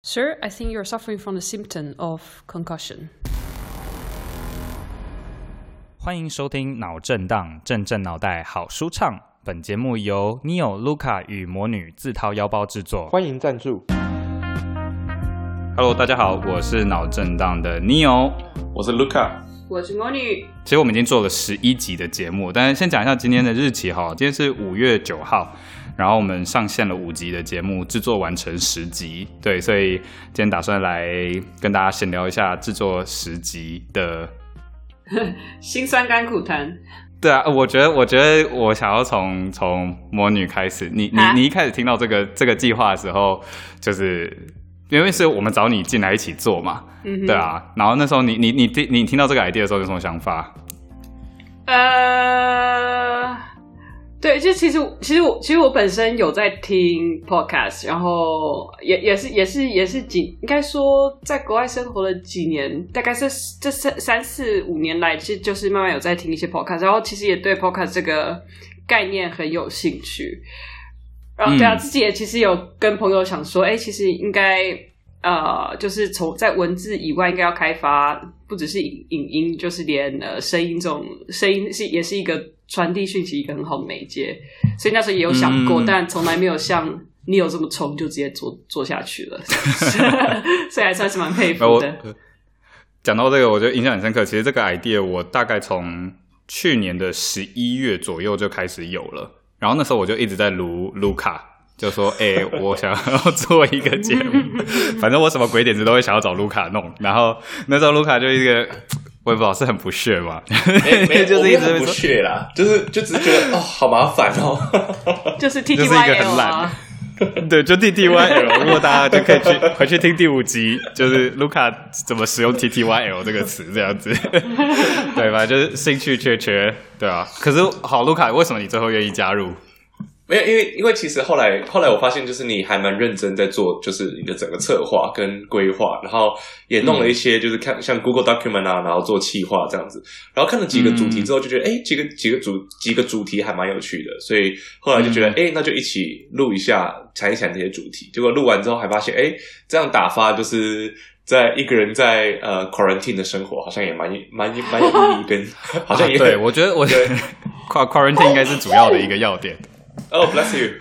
Sir, I think you're suffering from the symptom of concussion. 欢迎收听脑震荡，震震脑袋好舒畅。本节目由 Neo Luca 与魔女自掏腰包制作。欢迎赞助。Hello，大家好，我是脑震荡的 Neo。我是 Luca，我是魔女，其实我们已经做了十一集的节目，但是先讲一下今天的日期哈，今天是五月九号，然后我们上线了五集的节目，制作完成十集，对，所以今天打算来跟大家闲聊一下制作十集的。辛酸甘苦谈。对啊，我觉得，我觉得我想要从从魔女开始，你你啊你一开始听到这个这个计划的时候，就是因为是我们找你进来一起做嘛，嗯对啊，然后那时候你你你听你听到这个 idea 的时候有什么想法？呃，对，就其实其实我其实我本身有在听 podcast，然后也也是也是也是几应该说在国外生活了几年，大概是这三三四五年来，其实就是慢慢有在听一些 podcast，然后其实也对 podcast 这个概念很有兴趣。然后对啊，嗯自己也其实有跟朋友想说，哎，其实应该呃，就是从在文字以外，应该要开发不只是影影音，就是连呃声音这种声音是也是一个传递讯息一个很好的媒介。所以那时候也有想过，嗯但从来没有像你有这么冲就直接做做下去了，所以还算是蛮佩服的。呃讲到这个，我觉得印象很深刻。其实这个 idea 我大概从去年的十一月左右就开始有了，然后那时候我就一直在撸卢卡，就说：“哎、我想要做一个节目，反正我什么鬼点子都会想要找卢卡弄。”然后那时候卢卡就一个，我也不知道是很不屑嘛，没没，就是一直不屑啦，就是就只是觉得哦，好麻烦哦。就是 T 就 T 是一 Y 个 L 很对，就 T T Y L。如果大家就可以去回去听第五集，就是卢卡怎么使用 T T Y L 这个词，这样子，对吧？就是兴趣缺缺，对啊。可是好，卢卡，为什么你最后愿意加入？没有，因为因为其实后来后来我发现，就是你还蛮认真在做，就是你的整个策划跟规划，然后也弄了一些，就是看像 Google Document 啊，然后做企划这样子，然后看了几个主题之后，就觉得哎、诶几个几个主几个主题还蛮有趣的，所以后来就觉得哎、诶那就一起录一下，谈一谈这些主题。结果录完之后还发现，哎，这样打发就是。在一个人在呃 quarantine 的生活，好像也蛮蛮蛮有意义，跟好像也啊对 我觉得，我觉得 quarantine 应该是主要的一个要点。哦、bless you，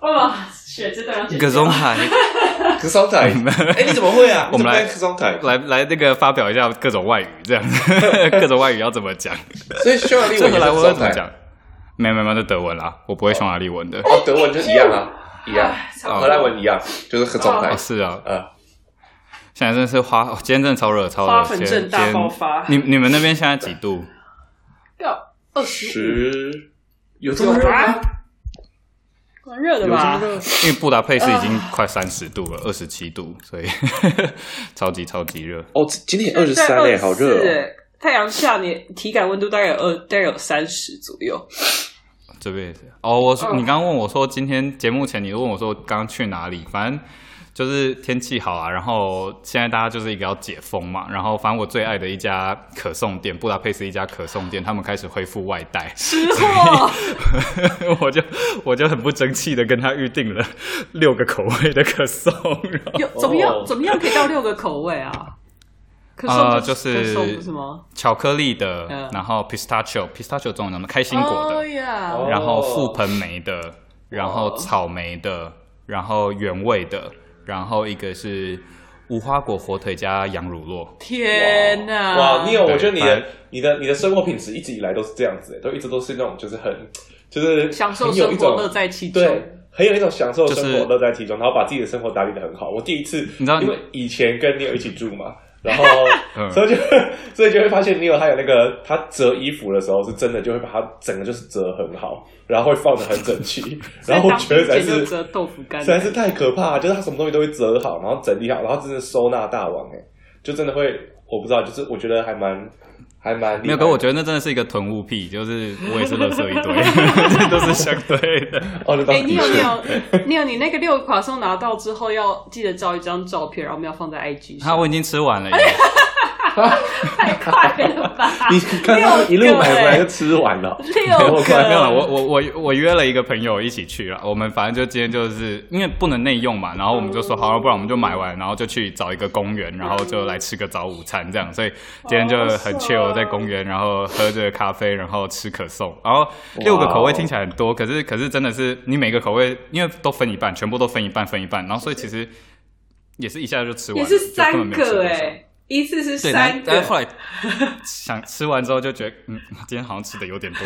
哦，血这段要剪掉。葛中海，可桑台，哎，你怎么会啊？我们来可桑台，来来那个发表一下各种外语，这样。各种外语要怎么讲？所以匈牙利文来我要怎么讲？没有没有没有，那德文啦，我不会匈牙利文的。哦，德文就一样啊，一样，荷兰文一样，就是可桑台哦，，是啊，呃，现在真的是花，哦今天真的超热，超热。花粉症大今天爆发。你你们那边现在几度？要二十十有这么热吗？蛮热的吧？因为布达佩斯已经快三十度了，二十七度，所以 超级超级热。哦，今天二十三嘞，好热24哦。欸太阳下你体感温度大概有二，大概有三十左右。这边也是哦，我说嗯你刚刚问我说今天节目前你问我说刚刚去哪里，反正就是天气好啊，然后现在大家就是一个要解封嘛，然后反正我最爱的一家可颂店，布达佩斯一家可颂店，他们开始恢复外带，吃货，我就我就很不争气的跟他预定了六个口味的可颂，然后有怎么样？哦怎么样可以到六个口味啊？可颂呃就就是？巧克力的，嗯然后 pistachio pistachio 中文叫什么？开心果的，然后覆盆梅的，然后草莓的，然后原味的，然后一个是无花果火腿加羊乳酪。天哪！哇，你有，对我觉得你的、你的、你的生活品质一直以来都是这样子，都一直都是那种就是很，就是享受生活，乐在其中。对，很有一种享受生活、乐在其中，然后把自己的生活打理的很好。我第一次，你知道因为以前跟你有一起住嘛，然后 嗯。所以就 所以就会发现你有他有那个他折衣服的时候是真的就会把它整个就是折很好，然后会放的很整齐，然后我觉得实在所以当兵前就是折豆腐干，实在是太可怕，就是他什么东西都会折好，然后整理好，然后真的收纳大王哎、就真的会，我不知道，就是我觉得还蛮还蛮没有，可我觉得那真的是一个囤物癖，就是我也是垃圾一堆，这都是相对的。哎、是你有你有你有你那个六个垮松拿到之后，要记得照一张照片，然后我们要放在 IG 上。啊，我已经吃完了耶。太快了吧！你刚刚一路买回来就吃完了，六个，没有了，我我我我约了一个朋友一起去了。我们反正就今天就是因为不能内用嘛，然后我们就说好了，不然我们就买完，然后就去找一个公园，然后就来吃个早午餐这样。所以今天就很 chill 在公园，然后喝着咖啡，然后吃可颂。然后六个口味听起来很多，可是可是真的是你每个口味因为都分一半，全部都分一半分一半，然后所以其实也是一下就吃完了，也是三个哎，一次是，三个。但但，后来想 吃完之后就觉得，嗯，今天好像吃的有点多。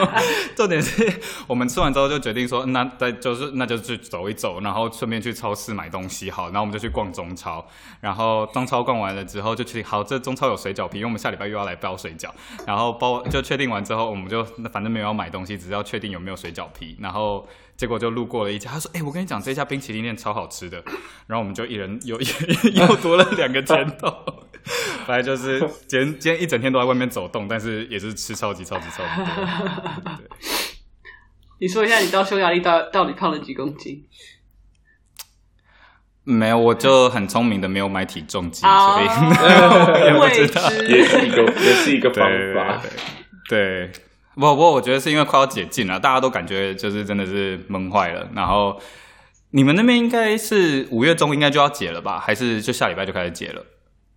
重点是我们吃完之后就决定说，那再就是那就去走一走，然后顺便去超市买东西好，然后我们就去逛中超，然后中超逛完了之后就确定好，这中超有水饺皮，因为我们下礼拜又要来包水饺，然后包就确定完之后，我们就反正没有要买东西，只是要确定有没有水饺皮，然后结果就路过了一家，他说，哎、我跟你讲这家冰淇淋店超好吃的，然后我们就一人又 又多了两个拳头。反正就是今天今天一整天都在外面走动，但是也是吃超级超级超级多。你说一下，你到匈牙利到到底胖了几公斤？没有，我就很聪明的没有买体重机，啊所以 也不未知道。也是一个也是一个方对法。对，对不不过我觉得是因为快要解禁了，大家都感觉就是真的是闷坏了。然后你们那边应该是五月中应该就要解了吧？还是就下礼拜就开始解了？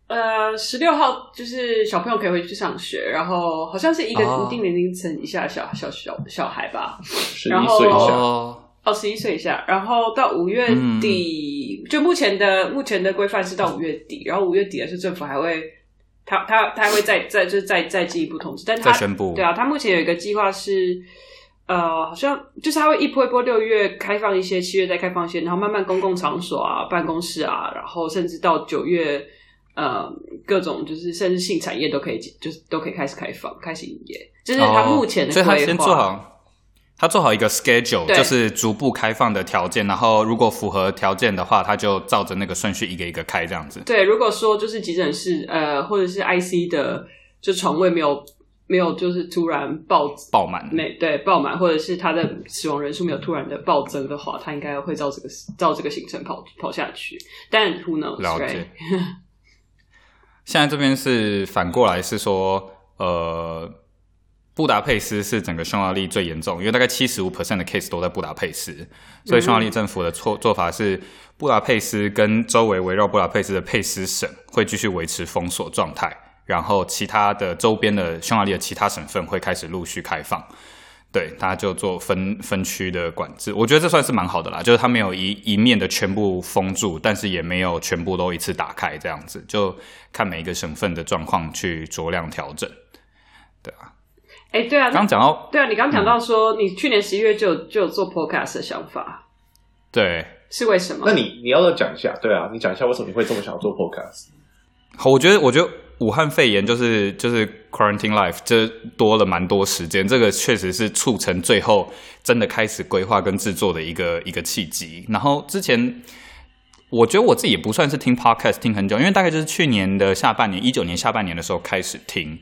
呃，十六号就是小朋友可以回去上学，然后好像是一个哦一定年龄层以下的小小小小孩吧，十然后一岁以下，哦，哦，十一岁以下，然后到五月底，就目前的目前的规范是到五月底，然后五月底的是政府还会，他他他还会再再就是再再进一步通知，但他再宣布。对啊，他目前有一个计划是，呃，好像就是他会一波一波，六月开放一些，七月再开放一些，然后慢慢公共场所啊、办公室啊，然后甚至到九月，呃，各种就是甚至性产业都可以，就是都可以开始开放、开始营业，这是他目前的哦所以他规划。先做好，他做好一个 schedule，就是逐步开放的条件，然后如果符合条件的话，他就照着那个顺序一个一个开这样子。对，如果说就是急诊室呃或者是 IC 的就床位没有没有就是突然爆爆满，没对爆满，或者是他的死亡人数没有突然的暴增的话，他应该会照这个照这个行程跑跑下去。但 who knows？了 right？解。现在这边是反过来是说，呃，布达佩斯是整个匈牙利最严重，因为大概七十五 percent 的 case 都在布达佩斯，所以匈牙利政府的做做法是，布达佩斯跟周围围绕布达佩斯的佩斯省会继续维持封锁状态，然后其他的周边的匈牙利的其他省份会开始陆续开放。对，他就做分分区的管制，我觉得这算是蛮好的啦。就是他没有一一面的全部封住，但是也没有全部都一次打开，这样子就看每一个省份的状况去酌量调整。对啊，哎，对啊，刚讲到对啊，你刚讲到说、你去年十一月就有就有做 podcast 的想法，对，是为什么？那你你要不要讲一下？对啊，你讲一下为什么你会这么想要做 podcast？好我觉得，我觉得武汉肺炎就是就是 quarantine life，这多了蛮多时间，这个确实是促成最后真的开始规划跟制作的一个一个契机。然后之前。我觉得我自己也不算是听 podcast 听很久，因为大概就是去年的下半年，一九年下半年的时候开始听。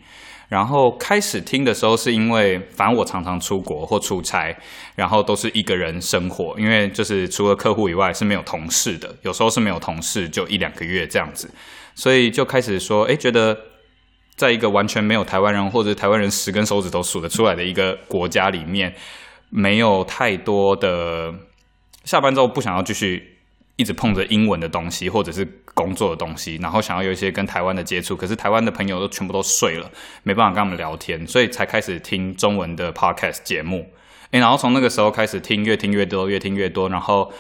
然后开始听的时候，是因为反正我常常出国或出差，然后都是一个人生活，因为就是除了客户以外是没有同事的，有时候是没有同事，就一两个月这样子，所以就开始说，哎，觉得在一个完全没有台湾人或者台湾人十根手指头数得出来的一个国家里面，没有太多的下班之后不想要继续一直碰着英文的东西或者是工作的东西，然后想要有一些跟台湾的接触，可是台湾的朋友都全部都睡了，没办法跟他们聊天，所以才开始听中文的 podcast 节目。诶，然后从那个时候开始听，越听越多，越听越多，然后，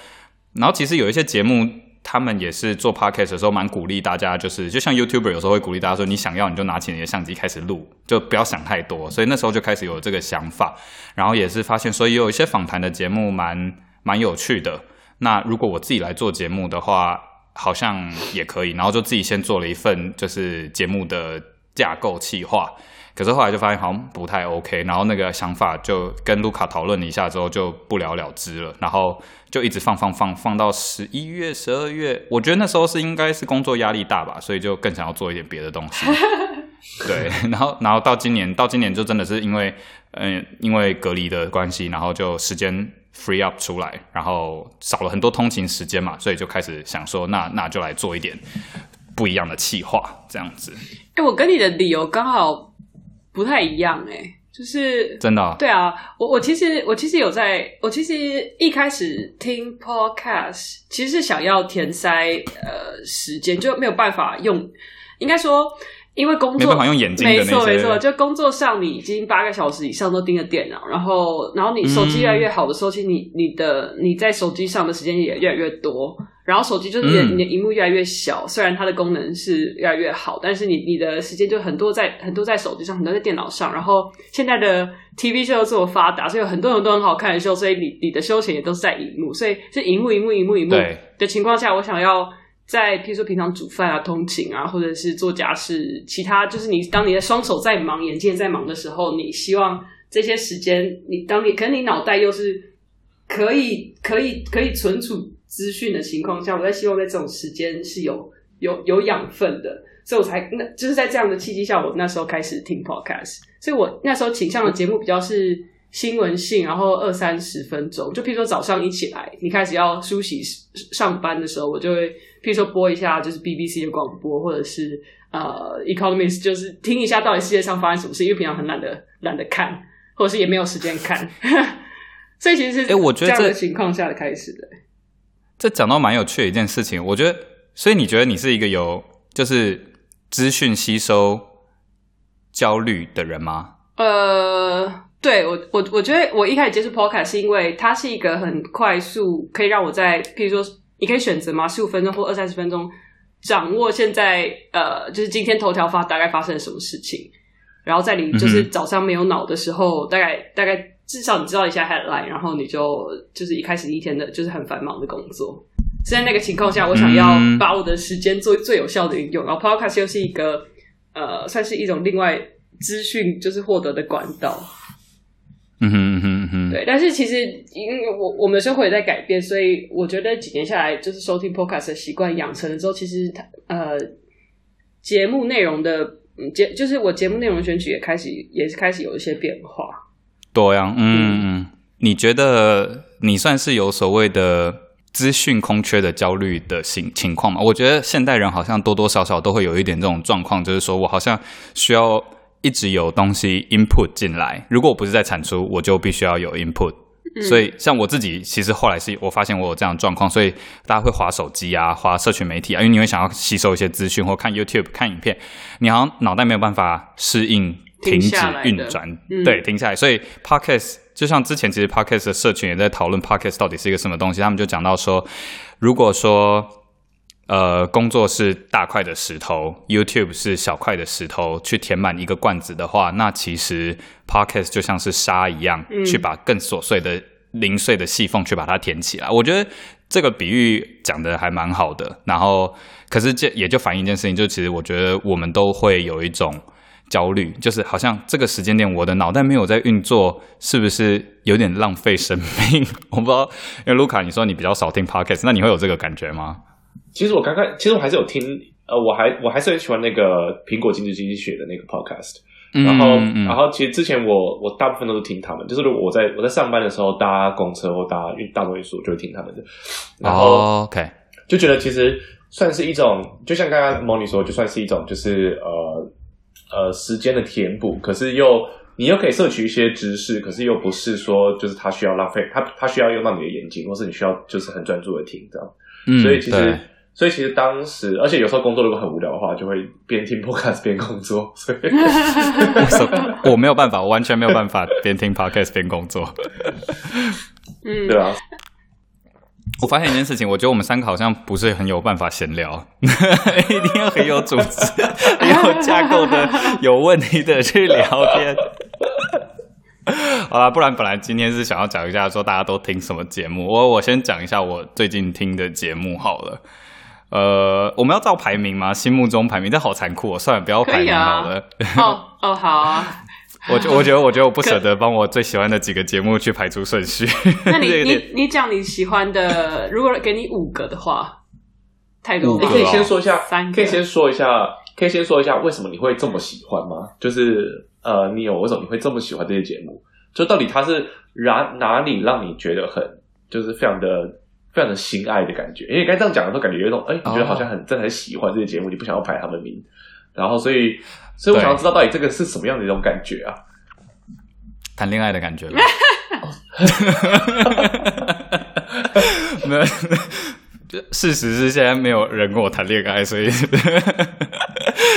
然后其实有一些节目，他们也是做 podcast 的时候蛮鼓励大家，就是就像 YouTuber 有时候会鼓励大家说，你想要你就拿起你的相机开始录，就不要想太多。所以那时候就开始有这个想法，然后也是发现，所以有一些访谈的节目蛮蛮有趣的。那如果我自己来做节目的话，好像也可以，然后就自己先做了一份就是节目的架构企划。可是后来就发现好像不太 OK，然后那个想法就跟卢卡讨论了一下之后就不了了之了，然后就一直放放放放到十一月、十二月，我觉得那时候是应该是工作压力大吧，所以就更想要做一点别的东西。对，然后然后到今年，到今年就真的是因为嗯、因为隔离的关系，然后就时间 free up 出来，然后少了很多通勤时间嘛，所以就开始想说，那那就来做一点不一样的企划这样子。哎、我跟你的理由刚好不太一样、哎，就是真的哦、对啊，我我其实我其实有在，我其实一开始听 podcast，其实是想要填塞呃时间，就没有办法用，应该说。因为工作没办法用眼睛的没那些。错没错，就工作上你已经八个小时以上都盯着电脑，然后然后你手机越来越好的时候，其实你你的你在手机上的时间也越来越多，然后手机就是你的、嗯。你的荧幕越来越小，虽然它的功能是越来越好，但是你你的时间就很多在很多在手机上，很多在电脑上，然后现在的 TV 秀又这么发达，所以有很多很多很好看的秀，所以你你的休闲也都是在荧幕，所以是荧幕荧幕荧幕荧幕对。的情况下，我想要。在譬如说平常煮饭啊、通勤啊，或者是做家事，其他就是你当你的双手在忙、眼睛也在忙的时候，你希望这些时间，你当你可能你脑袋又是可以可以 可以存储资讯的情况下，我在希望在这种时间是有有有养分的，所以我才那就是在这样的契机下，我那时候开始听 podcast，所以我那时候倾向的节目比较是新闻性，然后二三十分钟，就譬如说早上一起来，你开始要梳洗上班的时候，我就会譬如说播一下就是 BBC 的广播，或者是呃 Economist，就是听一下到底世界上发生什么事，因为平常很懒得懒得看，或者是也没有时间看，所以其实是哎我觉得这样的这情况下的开始的。这讲到蛮有趣的一件事情，我觉得，所以你觉得你是一个有就是资讯吸收焦虑的人吗？呃，对我我我觉得我一开始接触 podcast 是因为它是一个很快速，可以让我在譬如说你可以选择嘛，十五分钟或二三十分钟掌握现在呃就是今天头条发大概发生了什么事情，然后在你就是早上没有脑的时候，大概大概至少你知道一下 headline，然后你就就是一开始一天的就是很繁忙的工作。是在那个情况下，我想要嗯把我的时间做最有效的运用，然后 podcast 又是一个呃，算是一种另外资讯就是获得的管道。对，但是其实因为我我们的生活也在改变，所以我觉得几年下来，就是收听 podcast 的习惯养成了之后，其实它呃节目内容的嗯节就是我节目内容选取也开始也是开始有一些变化。多样，嗯嗯嗯，你觉得你算是有所谓的资讯空缺的焦虑的情情况吗？我觉得现代人好像多多少少都会有一点这种状况，就是说我好像需要一直有东西 input 进来，如果我不是在产出，我就必须要有 input。所以，像我自己，其实后来是我发现我有这样的状况，所以大家会划手机啊，划社群媒体啊，因为你会想要吸收一些资讯，或看 YouTube 看影片，你好像脑袋没有办法适应停停止运转，嗯对，停下来。所以 Podcast 就像之前其实 Podcast 的社群也在讨论 Podcast 到底是一个什么东西，他们就讲到说，如果说呃工作是大块的石头，YouTube 是小块的石头，去填满一个罐子的话，那其实 Podcast 就像是沙一样，嗯去把更琐碎的零碎的细缝去把它填起来。我觉得这个比喻讲的还蛮好的。然后，可是这也就反映一件事情，就其实我觉得我们都会有一种焦虑，就是好像这个时间点我的脑袋没有在运作，是不是有点浪费生命？我不知道，因为卢卡你说你比较少听 podcast，那你会有这个感觉吗？其实我刚刚，其实我还是有听，呃，我还我还是很喜欢那个苹果经济经济学的那个 podcast。然后，嗯嗯然后其实之前我我大部分都是听他们，就是如果我在我在上班的时候搭公车或搭运大众运输，我就会听他们的。然后哦 OK，就觉得其实算是一种，就像刚刚 Moni 说，就算是一种就是呃呃时间的填补，可是又你又可以摄取一些知识，可是又不是说就是它需要浪费，它它需要用到你的眼睛，或是你需要就是很专注的听这样。嗯，所以其实对。所以其实当时，而且有时候工作如果很无聊的话，就会边听 podcast 边工作，所以 我没有办法，我完全没有办法边听 podcast 边工作。嗯，对啊，我发现一件事情，我觉得我们三个好像不是很有办法闲聊，一定要很有组织、很有架构的、有问题的去聊天。好啦，不然本来今天是想要讲一下说大家都听什么节目，我我先讲一下我最近听的节目好了。呃，我们要照排名吗？心目中排名，这好残酷哦。算了，不要排名好了。哦哦，好啊。我觉我觉得我觉得我不舍得帮我最喜欢的几个节目去排出顺序。那你 你你讲你喜欢的，如果给你五个的话，太多五个了你可以先说一下三，个可以先说一下，可以先说一下为什么你会这么喜欢吗？就是呃，你有为什么你会这么喜欢这些节目？就到底它是哪哪里让你觉得很就是非常的非常的心爱的感觉。因为刚才这样讲的时候，感觉有一种哎，你觉得好像哦很真的很喜欢这个节目，你不想要排他们名，然后所以所以我想要知道到底这个是什么样的一种感觉啊？谈恋爱的感觉吧。没有，就事实是现在没有人跟我谈恋爱，所以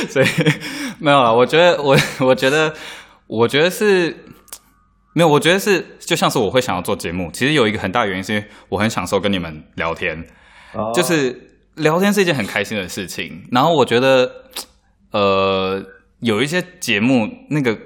所以没有了。我觉得我我觉得我觉得是没有，我觉得是就像是我会想要做节目，其实有一个很大原因是因为我很享受跟你们聊天，哦就是聊天是一件很开心的事情。然后我觉得，呃，有一些节目那个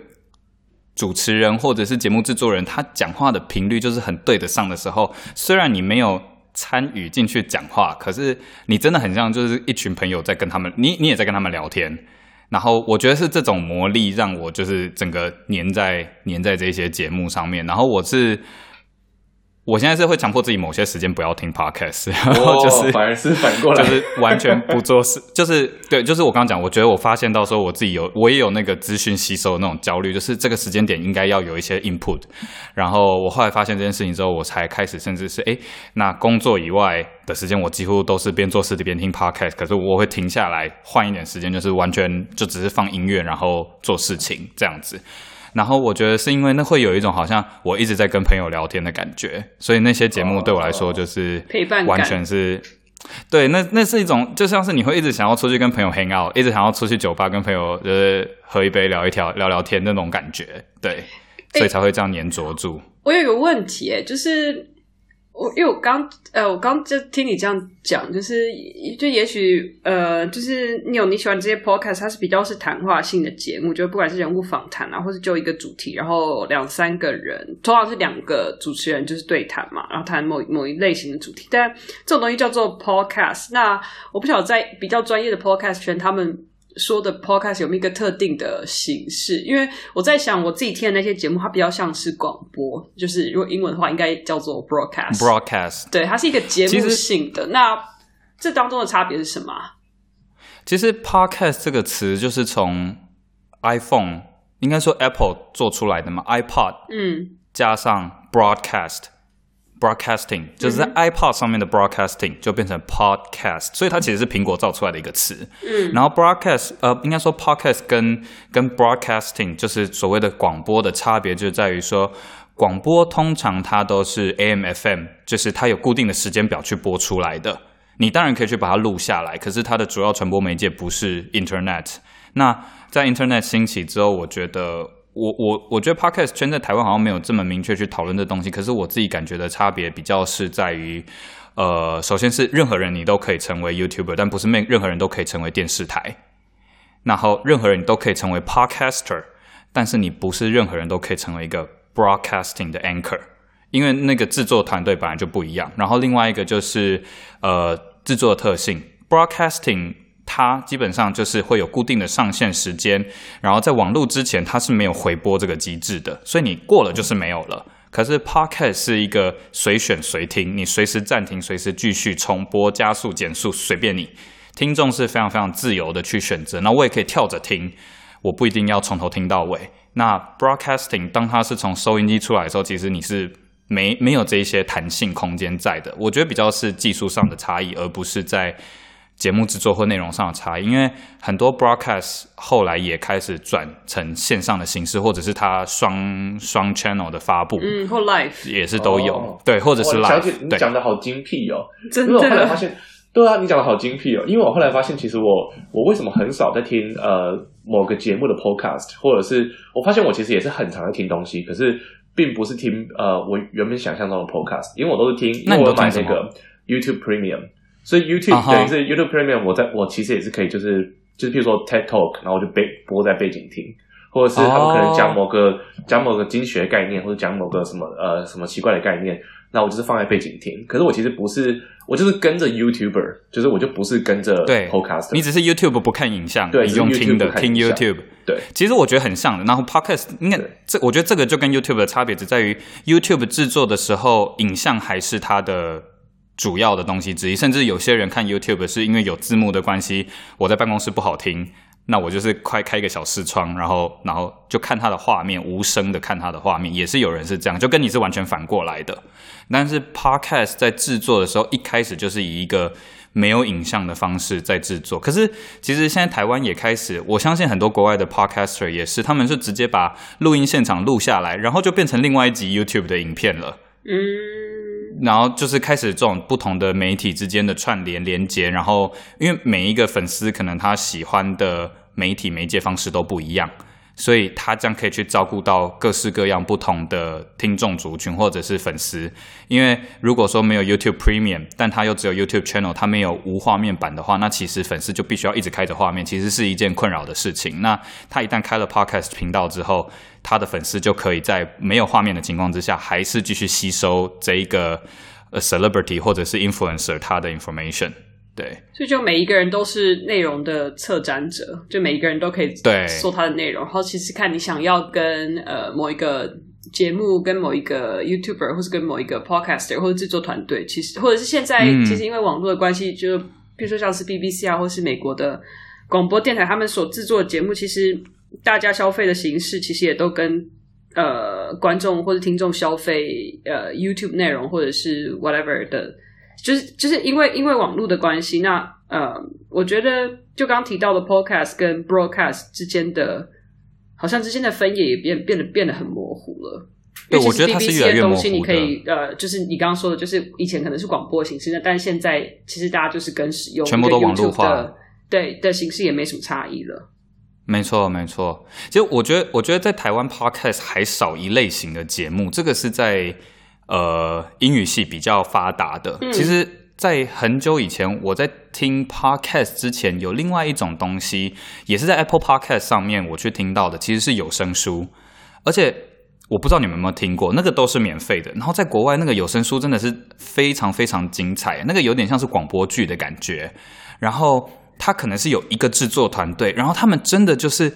主持人或者是节目制作人，他讲话的频率就是很对得上的时候，虽然你没有参与进去讲话，可是你真的很像就是一群朋友在跟他们，你你也在跟他们聊天。然后我觉得是这种魔力让我就是整个粘在粘在这些节目上面。然后我是我现在是会强迫自己某些时间不要听 podcast，然后就是、哦反而是反过来，就是完全不做事，就是对，就是我刚刚讲，我觉得我发现到说我自己有，我也有那个资讯吸收的那种焦虑，就是这个时间点应该要有一些 input，然后我后来发现这件事情之后，我才开始甚至是诶，那工作以外的时间，我几乎都是边做事边听 podcast，可是我会停下来换一点时间，就是完全就只是放音乐，然后做事情这样子。然后我觉得是因为那会有一种好像我一直在跟朋友聊天的感觉，所以那些节目对我来说就是陪伴感完全是。对，那那是一种，就像是你会一直想要出去跟朋友 hang out，一直想要出去酒吧跟朋友就是喝一杯聊一聊聊聊天那种感觉，对，所以才会这样黏着住。我有一个问题，哎，就是我因为我刚呃，我刚就听你这样讲，就是就也许呃，就是你有你喜欢这些 podcast，它是比较是谈话性的节目，就不管是人物访谈啊，或是就一个主题，然后两三个人，通常是两个主持人就是对谈嘛，然后谈某某一类型的主题，但这种东西叫做 podcast。那我不晓得在比较专业的 podcast 圈，他们说的 podcast 有没有一个特定的形式？因为我在想，我自己听的那些节目，它比较像是广播，就是如果英文的话，应该叫做 broadcast。Broadcast，对，它是一个节目性的。那这当中的差别是什么啊？其实 podcast 这个词就是从 iPhone 应该说 Apple 做出来的嘛，iPod 嗯加上 broadcast。Broadcasting 就是在 iPod 上面的 broadcasting 就变成 podcast，所以它其实是苹果造出来的一个词。嗯，然后 broadcast 呃，应该说 podcast 跟跟 broadcasting 就是所谓的广播的差别，就在于说广播通常它都是 AM、FM，就是它有固定的时间表去播出来的。你当然可以去把它录下来，可是它的主要传播媒介不是 Internet。那在 Internet 兴起之后，我觉得我我我觉得 Podcast 圈在台湾好像没有这么明确去讨论这东西，可是我自己感觉的差别比较是在于，呃，首先是任何人你都可以成为 YouTuber，但不是每任何人都可以成为电视台。然后任何人都可以成为 Podcaster，但是你不是任何人都可以成为一个 Broadcasting 的 Anchor。因为那个制作团队本来就不一样，然后另外一个就是呃制作的特性，broadcasting 它基本上就是会有固定的上线时间，然后在网路之前它是没有回播这个机制的，所以你过了就是没有了。可是 podcast 是一个随选随听，你随时暂停，随时继续重播、加速、减速，随便你。听众是非常非常自由的去选择，那我也可以跳着听，我不一定要从头听到尾。那 broadcasting 当它是从收音机出来的时候，其实你是没没有这一些弹性空间在的。我觉得比较是技术上的差异，而不是在节目制作或内容上的差异。因为很多 broadcast 后来也开始转成线上的形式，或者是它双双 channel 的发布，嗯，或 live，也是都有。哦对，或者是小姐 live，你对。讲的好精辟哦。真因为我后来发的，现，对啊，你讲的好精辟哦。因为我后来发现，其实我我为什么很少在听呃某个节目的 podcast，或者是我发现我其实也是很常在听东西，可是并不是听呃我原本想象中的 podcast，因为我都是听，那你都听什么那个 YouTube Premium，所以 YouTube、等于是 YouTube Premium，我在我其实也是可以就是就是譬如说 TED Talk，然后我就背播在背景听。或者是他们可能讲某个、讲某个经学概念，或者讲某个什么呃什么奇怪的概念，那我就是放在背景听。可是我其实不是，我就是跟着 YouTuber，就是我就不是跟着对 Podcast。你只是 YouTube 不看影像，你用听的听 YouTube。对，其实我觉得很像的。然后 Podcast 应该这，我觉得这个就跟 YouTube 的差别只在于 YouTube 制作的时候，影像还是它的主要的东西之一。甚至有些人看 YouTube 是因为有字幕的关系，我在办公室不好听。那我就是快开一个小视窗，然后然后就看他的画面，无声的看他的画面，也是有人是这样，就跟你是完全反过来的。但是 podcast 在制作的时候，一开始就是以一个没有影像的方式在制作。可是其实现在台湾也开始，我相信很多国外的 podcaster 也是，他们是直接把录音现场录下来，然后就变成另外一集 YouTube 的影片了。嗯，然后就是开始这种不同的媒体之间的串联连接，然后因为每一个粉丝可能他喜欢的媒体媒介方式都不一样，所以他这样可以去照顾到各式各样不同的听众族群或者是粉丝。因为如果说没有 YouTube Premium，但他又只有 YouTube Channel，他没有无画面版的话，那其实粉丝就必须要一直开着画面，其实是一件困扰的事情。那他一旦开了 Podcast 频道之后，他的粉丝就可以在没有画面的情况之下，还是继续吸收这一个呃 celebrity 或者是 influencer 他的 information。对，所以就每一个人都是内容的策展者，就每一个人都可以对做他的内容。然后其实看你想要跟呃某一个节目、跟某一个 YouTuber，或是跟某一个 Podcaster 或者制作团队，其实或者是现在、嗯其实因为网络的关系，就比如说像是 BBC 啊，或是美国的广播电台，他们所制作的节目，其实大家消费的形式其实也都跟呃观众或者听众消费呃 YouTube 内容或者是 whatever 的，就是就是因为因为网络的关系，那呃，我觉得就刚刚提到的 Podcast 跟 Broadcast 之间的，好像之间的分野也变变得变得很模糊了。对我觉得它是 BBC 越来越的东西，你可以呃，就是你刚刚说的，就是以前可能是广播形式，那但现在其实大家就是跟使用全部都网络化的，对的形式也没什么差异了。没错，没错。其实我觉得，我觉得在台湾 podcast 还少一类型的节目，这个是在呃英语系比较发达的。嗯其实，在很久以前，我在听 podcast 之前，有另外一种东西，也是在 Apple Podcast 上面我去听到的，其实是有声书，而且。我不知道你们有没有听过，那个都是免费的。然后在国外，那个有声书真的是非常非常精彩，那个有点像是广播剧的感觉。然后它可能是有一个制作团队，然后他们真的就是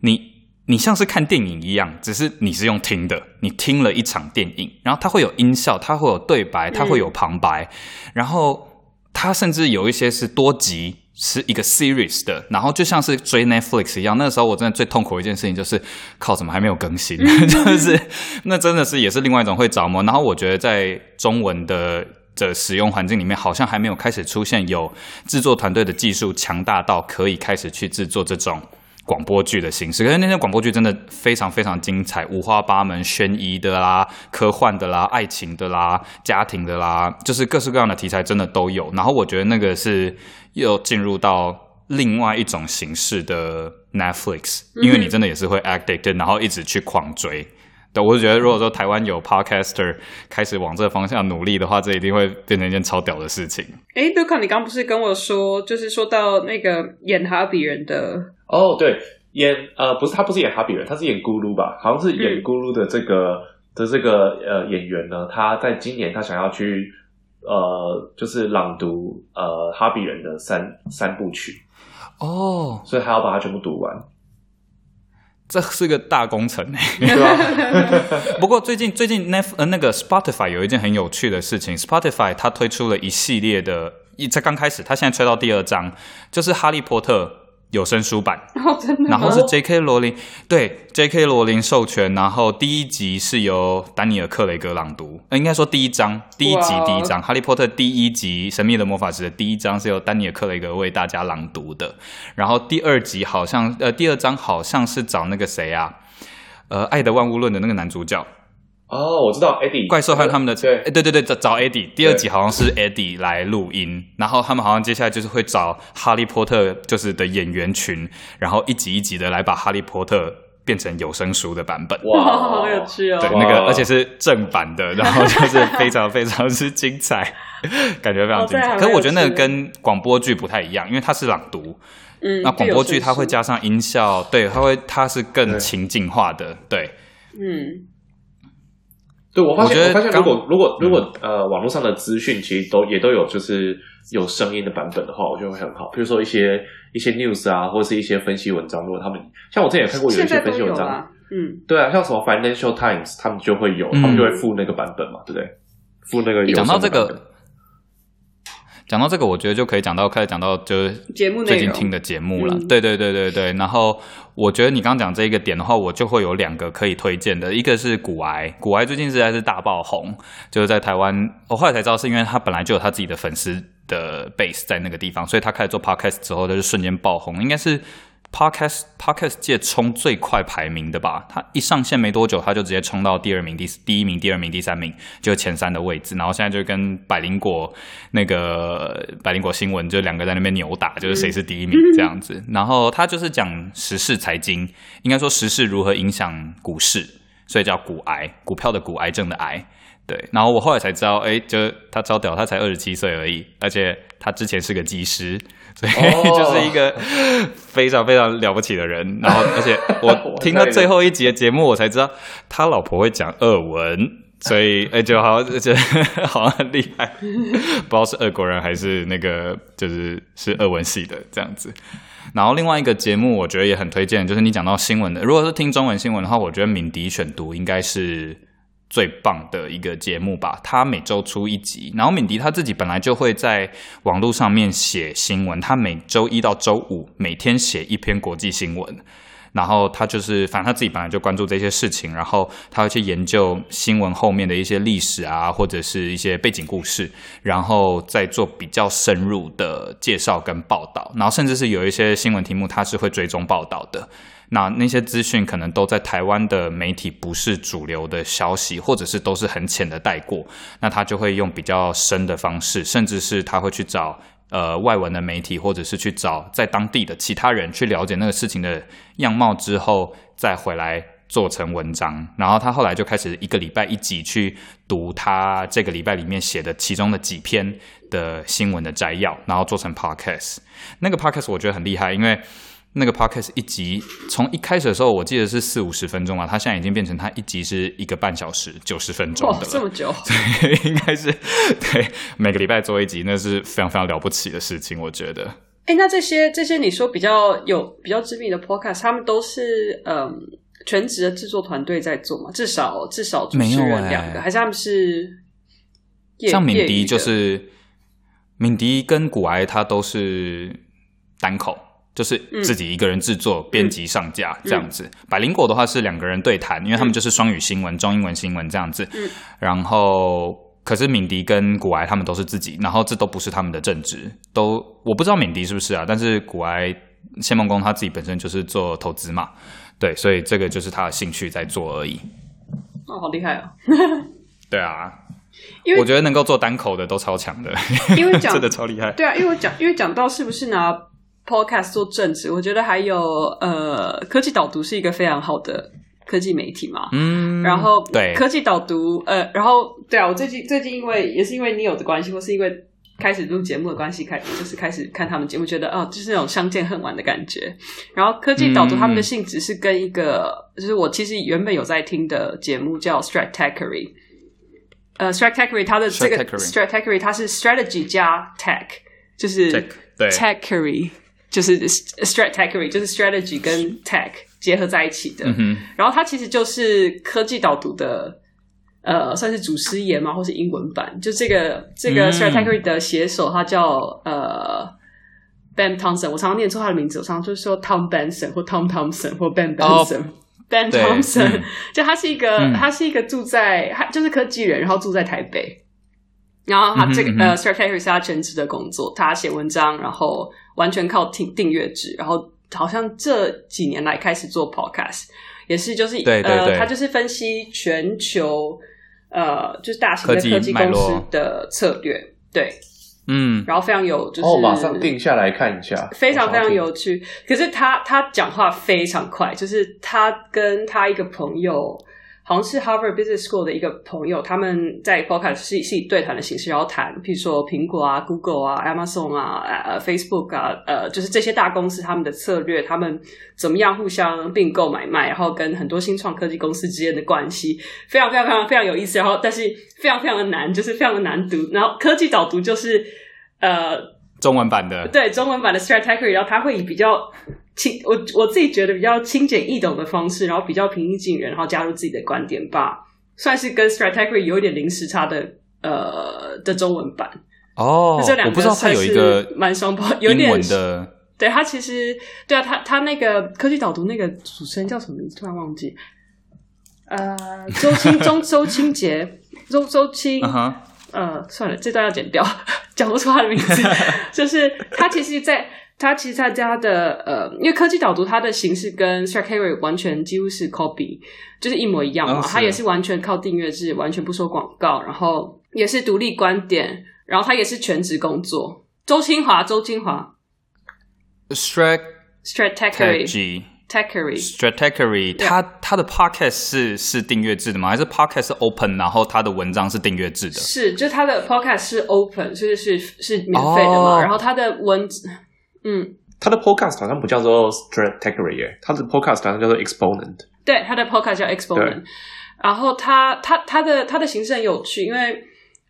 你，你像是看电影一样，只是你是用听的，你听了一场电影，然后它会有音效，它会有对白，它会有旁白，然后它甚至有一些是多集。是一个 series 的，然后就像是追 Netflix 一样。那时候我真的最痛苦的一件事情就是，靠，怎么还没有更新？就是那真的是也是另外一种会着魔。然后我觉得在中文的的使用环境里面，好像还没有开始出现有制作团队的技术强大到可以开始去制作这种广播剧的形式。可是那些广播剧真的非常非常精彩，五花八门，悬疑的啦、科幻的啦、爱情的啦、家庭的啦，就是各式各样的题材真的都有。然后我觉得那个是又进入到另外一种形式的 Netflix，因为你真的也是会 addicted，然后一直去狂追。对，我就觉得如果说台湾有 podcaster 开始往这个方向努力的话，这一定会变成一件超屌的事情。诶 l u c a 你刚不是跟我说，就是说到那个演哈比人的，哦，对，演呃不是他不是演哈比人，他是演咕噜吧？好像是演嗯咕噜的这个、的这个呃演员呢，他在今年他想要去呃就是朗读呃哈比人的三三部曲，哦，所以他要把它全部读完。这是个大工程欸 对吧？不过最近最近那呃那个 Spotify 有一件很有趣的事情，Spotify 它推出了一系列的，一才刚开始，它现在吹到第二章，就是《哈利波特》有声书版，哦，真的，然后是 J.K. 罗琳，对 J.K. 罗琳授权，然后第一集是由丹尼尔·克雷格朗读，呃、应该说第一章第一集第一章，《哈利波特》第一集《神秘的魔法师》的第一章是由丹尼尔·克雷格为大家朗读的，然后第二集好像呃第二章好像是找那个谁啊，呃《爱的万物论》的那个男主角。哦，我知道 Eddie 怪兽和他们的对。诶对对对，找找 Eddie，第二集好像是 Eddie 来录音，然后他们好像接下来就是会找哈利波特就是的演员群，然后一集一集的来把哈利波特变成有声书的版本。哇，好有趣哦。对，那个而且是正版的，然后就是非常非常之精彩，感觉非常精彩。可是我觉得那个跟广播剧不太一样，因为它是朗读，嗯，那广播剧它会加，上音效，对，它会它是更情境化的，对。嗯，对我发现，我我发现，如果如果如果呃，网络上的资讯其实都也都有，就是有声音的版本的话，我觉得会很好。比如说一些一些 news 啊，或者是一些分析文章，如果他们像我之前也看过有一些分析文章，嗯，对啊，像什么 Financial Times，他们就会有，嗯他们就会附那个版本嘛，对不对？附那个有讲到这声的版本。个，讲到这个，我觉得就可以讲到开始讲到就是节目最近听的节目了。嗯对对对对对。然后我觉得你刚刚讲这一个点的话，我就会有两个可以推荐的，一个是古癌，古癌最近实在是大爆红，就是在台湾，我后来才知道是因为他本来就有他自己的粉丝的 base 在那个地方，所以他开始做 podcast 之后，他就瞬间爆红，应该是。Podcast Podcast 界冲最快排名的吧，他一上线没多久，他就直接冲到第二名、第第一名、第二名、第三名，就前三的位置。然后现在就跟百灵果那个百灵果新闻就两个在那边扭打，就是谁是第一名这样子。然后他就是讲时事财经，应该说时事如何影响股市，所以叫股癌，股票的股，癌症的癌。对，然后我后来才知道，哎，就是他超屌，他才二十七岁而已，而且他之前是个技师，所以、哦 就是一个非常非常了不起的人。然后，而且我 我听他最后一集的节目，我才知道他老婆会讲俄文，所以哎，就好像就好像很厉害，不知道是俄国人还是那个就是是俄文系的这样子。然后另外一个节目，我觉得也很推荐，就是你讲到新闻的，如果是听中文新闻的话，我觉得敏迪选读应该是最棒的一个节目吧。他每周出一集，然后敏迪他自己本来就会在网络上面写新闻，他每周一到周五每天写一篇国际新闻。然后他就是，反正他自己本来就关注这些事情，然后他会去研究新闻后面的一些历史啊，或者是一些背景故事，然后再做比较深入的介绍跟报道，然后甚至是有一些新闻题目他是会追踪报道的。那那些资讯可能都在台湾的媒体不是主流的消息，或者是都是很浅的带过，那他就会用比较深的方式，甚至是他会去找呃外文的媒体，或者是去找在当地的其他人去了解那个事情的样貌之后，再回来做成文章。然后他后来就开始一个礼拜一集去读他这个礼拜里面写的其中的几篇的新闻的摘要，然后做成 podcast。那个 podcast 我觉得很厉害，因为。那个 podcast 一集从一开始的时候，我记得是四五十分钟啊，它现在已经变成它一集是一个半小时九十分钟哇的，了。这么久，对，应该是对每个礼拜做一集，那是非常非常了不起的事情，我觉得。哎，那这些这些你说比较有比较知名的 podcast，他们都是嗯全职的制作团队在做嘛？至少至少主持人两个，还是他们是像敏迪就是敏迪跟古埃，他都是单口，就是自己一个人制作、编辑、上架这样子。百灵果的话是两个人对谈，因为他们就是双语新闻、中英文新闻这样子。嗯然后。可是敏迪跟古埃他们都是自己，然后这都不是他们的正职，都我不知道敏迪是不是啊，但是古埃谢梦工他自己本身就是做投资嘛，对，所以这个就是他的兴趣在做而已。哦，好厉害哦！对啊，因为我觉得能够做单口的都超强的，因为讲 真的超厉害。对啊，因为我讲，因为讲到是不是拿 podcast 做政治，我觉得还有呃，科技导读是一个非常好的科技媒体嘛。嗯，然后对科技导读，呃，然后对啊，我最近最近因为也是因为你有的关系，或是因为开始录节目的关系，开就是开始看他们节目，觉得哦，就是那种相见恨晚的感觉。然后科技导读嗯他们的性质是跟一个，就是我其实原本有在听的节目叫 Stratechery。呃，Stratechery 它的这个 Stratechery 它是 strategy 加 tech，就是 Tech，对 Techery，就是 Stratechery，就是 strategy 跟 tech 结合在一起的。嗯，然后它其实就是科技导读的，呃，算是祖师爷嘛，或是英文版。就这个这个嗯。Stratechery 的写手，他叫呃 Ben Thompson，我常常念错他的名字，我常常就说 Tom Benson 或 Tom Thompson 或 Ben 哦。Benson。Ben Thompson，、嗯。就他是一个，嗯。他是一个住在，他就是科技人，然后住在台北。然后他这个、呃，Stratechery 是他全职的工作，他写文章，然后完全靠订订阅制，然后好像这几年来开始做 podcast，也是就是对对对。呃，他就是分析全球呃，就是大型的科技公司的策略，对，嗯，然后非常有就是哦，马上定下来看一下，非常非常有趣。可是他他讲话非常快，就是他跟他一个朋友，好像是 Harvard Business School 的一个朋友，他们在 podcast 是是以对谈的形式，然后谈，譬如说苹果啊、Google 啊、Amazon 啊、呃 Facebook 啊，呃，就是这些大公司他们的策略，他们怎么样互相并购买卖，然后跟很多新创科技公司之间的关系，非常非常非常非常有意思。然后但是非常非常的难，就是非常的难读。然后科技导读就是呃中文版的，对中文版的 Stratechery，然后它会以比较轻，我我自己觉得比较轻简易懂的方式，然后比较平易近人，然后加入自己的观点吧，算是跟 Stratechery 有一点零时差的呃的中文版。哦就这，两我不知道它有一个算是蛮双胞，有英点文的对他其实对啊，他他那个科技导读那个主持人叫什么名字？突然忘记。呃，周清 周周清杰，周周清，呃，算了，这段要剪掉，讲不出他的名字。就是他其实在，他其实在家的呃，因为科技导读它的形式跟 s t r a k e r y 完全几乎是 copy，就是一模一样嘛。哦是它也是完全靠订阅制，完全不收广告，然后也是独立观点，然后他也是全职工作。周清华，周清华 strategy，strategy techery，strategy，它它的 podcast 是是订阅制的吗？还是 podcast 是 open，然后它的文章是订阅制的？是，就他的 podcast 是 open，就是是是免费的嘛。哦然后他的文字，嗯，他的 podcast 好像不叫做 strategy 耶，他的 podcast 好像叫做 exponent。对，他的 podcast 叫 Exponent，然后他他他的他的形式很有趣，因为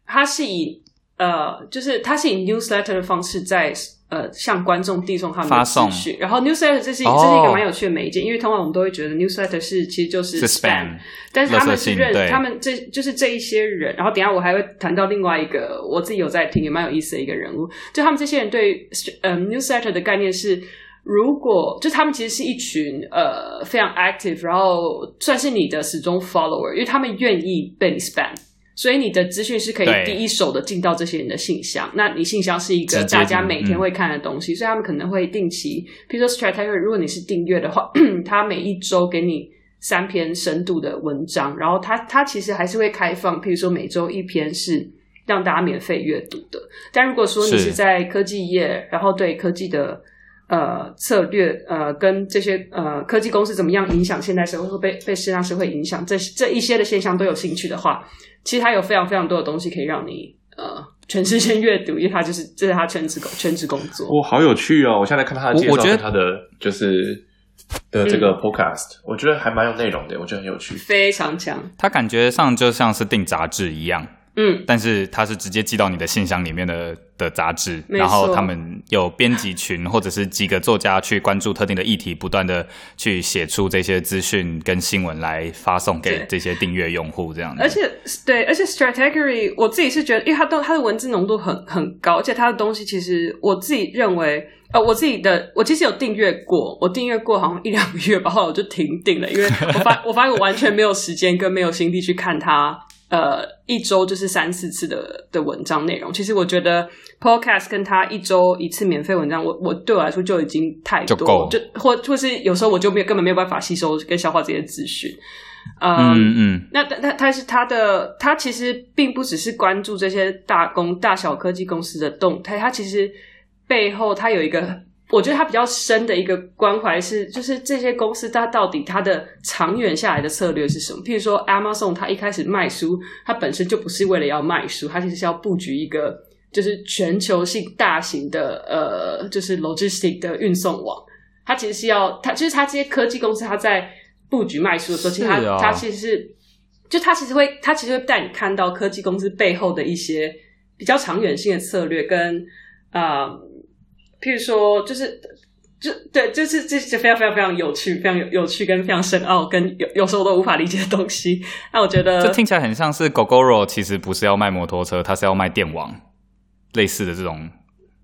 他是以呃，就是他是以 newsletter 的方式在呃向观众递送他们的资讯，然后 newsletter 这是、哦。这是一个蛮有趣的媒介，因为通常我们都会觉得 newsletter 是其实就是是 spam 但是他们是认他们这就是这一些人，然后等一下我还会谈到另外一个我自己有在听也蛮有意思的一个人物，就他们这些人对呃 newsletter 的概念是。如果就他们其实是一群呃非常 active，然后算是你的始终 follower，因为他们愿意被你 spam，所以你的资讯是可以第一手的进到这些人的信箱。那你信箱是一个大家每天会看的东西，所以他们可能会定期，比如说 Strategy，如果你是订阅的话，他每一周给你三篇深度的文章，然后他他其实还是会开放，譬如说每周一篇是让大家免费阅读的。但如果说你是是在科技业，然后对科技的呃策略呃跟这些呃科技公司怎么样影响现代社会，会被被现代社会影响，这这一些的现象都有兴趣的话，其实它有非常非常多的东西可以让你呃全时间阅读，因为他就是这是他全职工全职工作。哇，好有趣哦！我现在看他的介绍，我我觉得他的就是的这个 podcast，、我觉得还蛮有内容的，我觉得很有趣。非常强，他感觉上就像是订杂志一样，嗯，但是它是直接寄到你的信箱里面的的杂志，然后他们有编辑群或者是几个作家去关注特定的议题，不断的去写出这些资讯跟新闻来发送给这些订阅用户，这样子。而且对，而且 Strategy 我自己是觉得，因为它都它的文字浓度很很高，而且它的东西其实我自己认为，呃，我自己的我其实有订阅过，我订阅过好像一两个月吧，后来我就停订了，因为我发 我发现我完全没有时间跟没有心力去看它。呃，一周就是三四次的的文章内容，其实我觉得 Podcast 跟他一周一次免费文章，我我对我来说就已经太多，就就或或是有时候我就没有根本没有办法吸收跟消化这些资讯。嗯嗯，那他他他是他的他其实并不只是关注这些大公大小科技公司的动态，他其实背后他有一个，我觉得他比较深的一个关怀是，就是这些公司它到底它的长远下来的策略是什么？譬如说 Amazon，它一开始卖书，它本身就不是为了要卖书，它其实是要布局一个就是全球性大型的呃，就是 logistic 的运送网。它其实是要它就是它这些科技公司，它在布局卖书的时候，其实它其实是就它其实会它其实会带你看到科技公司背后的一些比较长远性的策略跟啊、呃譬如说就是。就对，就是这些非常非常非常有趣、非常有有趣跟非常深奥，跟有有时候都无法理解的东西。那我觉得这听起来很像是 GoGoRo，其实不是要卖摩托车，它是要卖电网，类似的这种。